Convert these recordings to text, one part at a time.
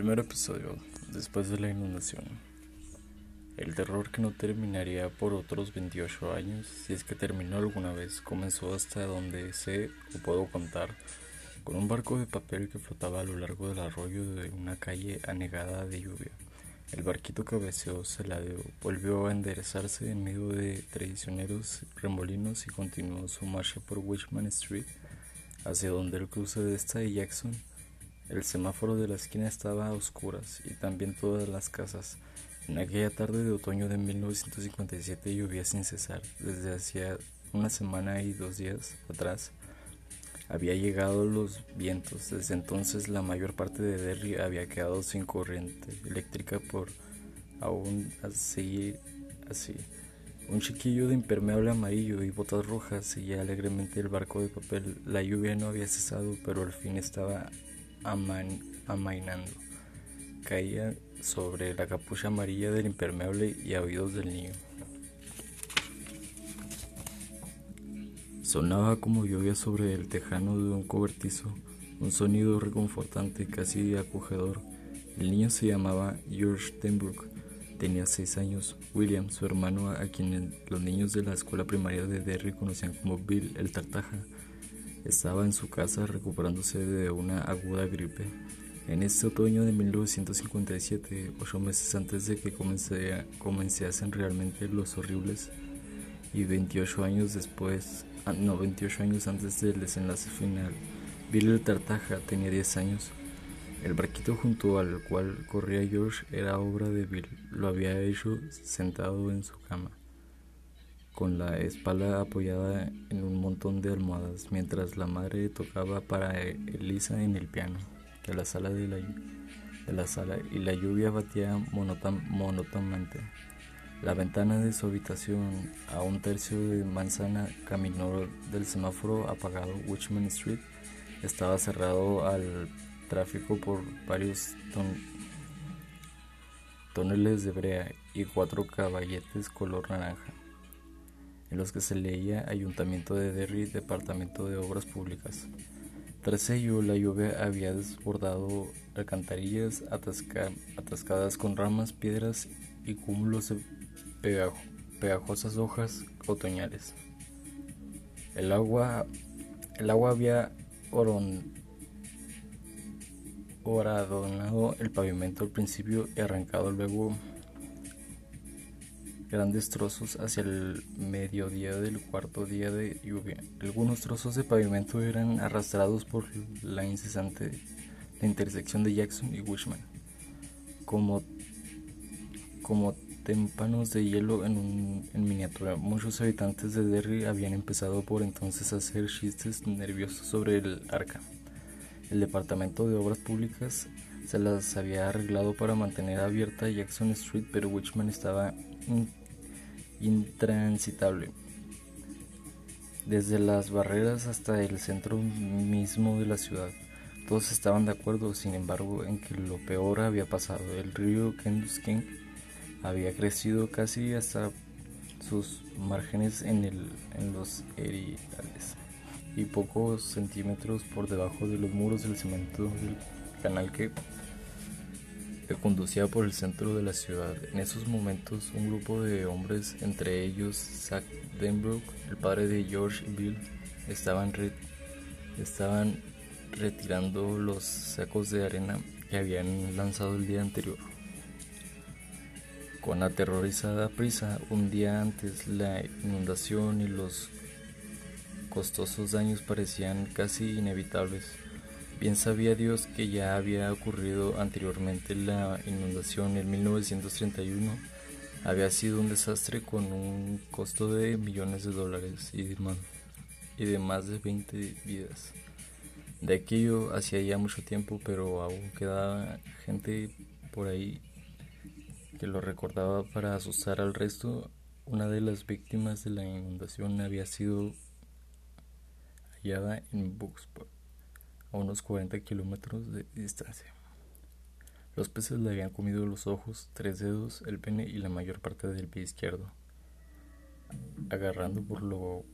Primer episodio, después de la inundación. El terror que no terminaría por otros 28 años, si es que terminó alguna vez, comenzó hasta donde sé o puedo contar, con un barco de papel que flotaba a lo largo del arroyo de una calle anegada de lluvia. El barquito cabeceó, se ladeó, volvió a enderezarse en medio de traicioneros remolinos y continuó su marcha por Wichman Street, hacia donde el cruce de esta y Jackson el semáforo de la esquina estaba a oscuras y también todas las casas. En aquella tarde de otoño de 1957 llovía sin cesar. Desde hacía una semana y dos días atrás había llegado los vientos. Desde entonces la mayor parte de Derry había quedado sin corriente eléctrica por aún así así. Un chiquillo de impermeable amarillo y botas rojas seguía alegremente el barco de papel. La lluvia no había cesado, pero al fin estaba amainando. Caía sobre la capucha amarilla del impermeable y a oídos del niño. Sonaba como lluvia sobre el tejano de un cobertizo, un sonido reconfortante, casi acogedor. El niño se llamaba George Tenbrook, tenía seis años. William, su hermano, a quien los niños de la escuela primaria de Derry conocían como Bill el Tartaja, estaba en su casa recuperándose de una aguda gripe. En este otoño de 1957, ocho meses antes de que comenzasen realmente los horribles, y 28 años después, ah, no, 28 años antes del desenlace final, Bill el Tartaja tenía 10 años. El barquito junto al cual corría George era obra de Bill, lo había hecho sentado en su cama con la espalda apoyada en un montón de almohadas, mientras la madre tocaba para Elisa en el piano de la sala de la, de la sala y la lluvia batía monótonamente. La ventana de su habitación, a un tercio de manzana, caminó del semáforo apagado Wichman Street, estaba cerrado al tráfico por varios toneles de brea y cuatro caballetes color naranja en los que se leía Ayuntamiento de Derry, Departamento de Obras Públicas. Tras ello, la lluvia había desbordado alcantarillas atascadas con ramas, piedras y cúmulos de pegajosas hojas otoñales. El agua, el agua había oradonado el pavimento al principio y arrancado luego grandes trozos hacia el mediodía del cuarto día de lluvia. Algunos trozos de pavimento eran arrastrados por la incesante la intersección de Jackson y Wishman, como, como témpanos de hielo en, un, en miniatura. Muchos habitantes de Derry habían empezado por entonces a hacer chistes nerviosos sobre el arca. El Departamento de Obras Públicas se las había arreglado para mantener abierta Jackson Street, pero Wishman estaba intransitable. Desde las barreras hasta el centro mismo de la ciudad, todos estaban de acuerdo, sin embargo, en que lo peor había pasado. El río Kenduskeag había crecido casi hasta sus márgenes en, el, en los eridales y pocos centímetros por debajo de los muros del cemento del canal que que conducía por el centro de la ciudad. En esos momentos, un grupo de hombres, entre ellos Zach Denbrook, el padre de George y Bill, estaban, estaban retirando los sacos de arena que habían lanzado el día anterior. Con aterrorizada prisa, un día antes, la inundación y los costosos daños parecían casi inevitables. Bien sabía Dios que ya había ocurrido anteriormente la inundación en 1931. Había sido un desastre con un costo de millones de dólares y de más, de, más de 20 vidas. De aquello hacía ya mucho tiempo, pero aún quedaba gente por ahí que lo recordaba para asustar al resto. Una de las víctimas de la inundación había sido hallada en Bucksport a unos 40 kilómetros de distancia. Los peces le habían comido los ojos, tres dedos, el pene y la mayor parte del pie izquierdo. Agarrando por lo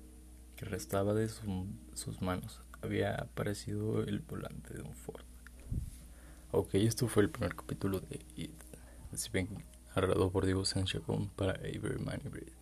que restaba de sus manos, había aparecido el volante de un Ford. Ok, esto fue el primer capítulo de It, narrado por Diego Sánchez para Avery Manibrid.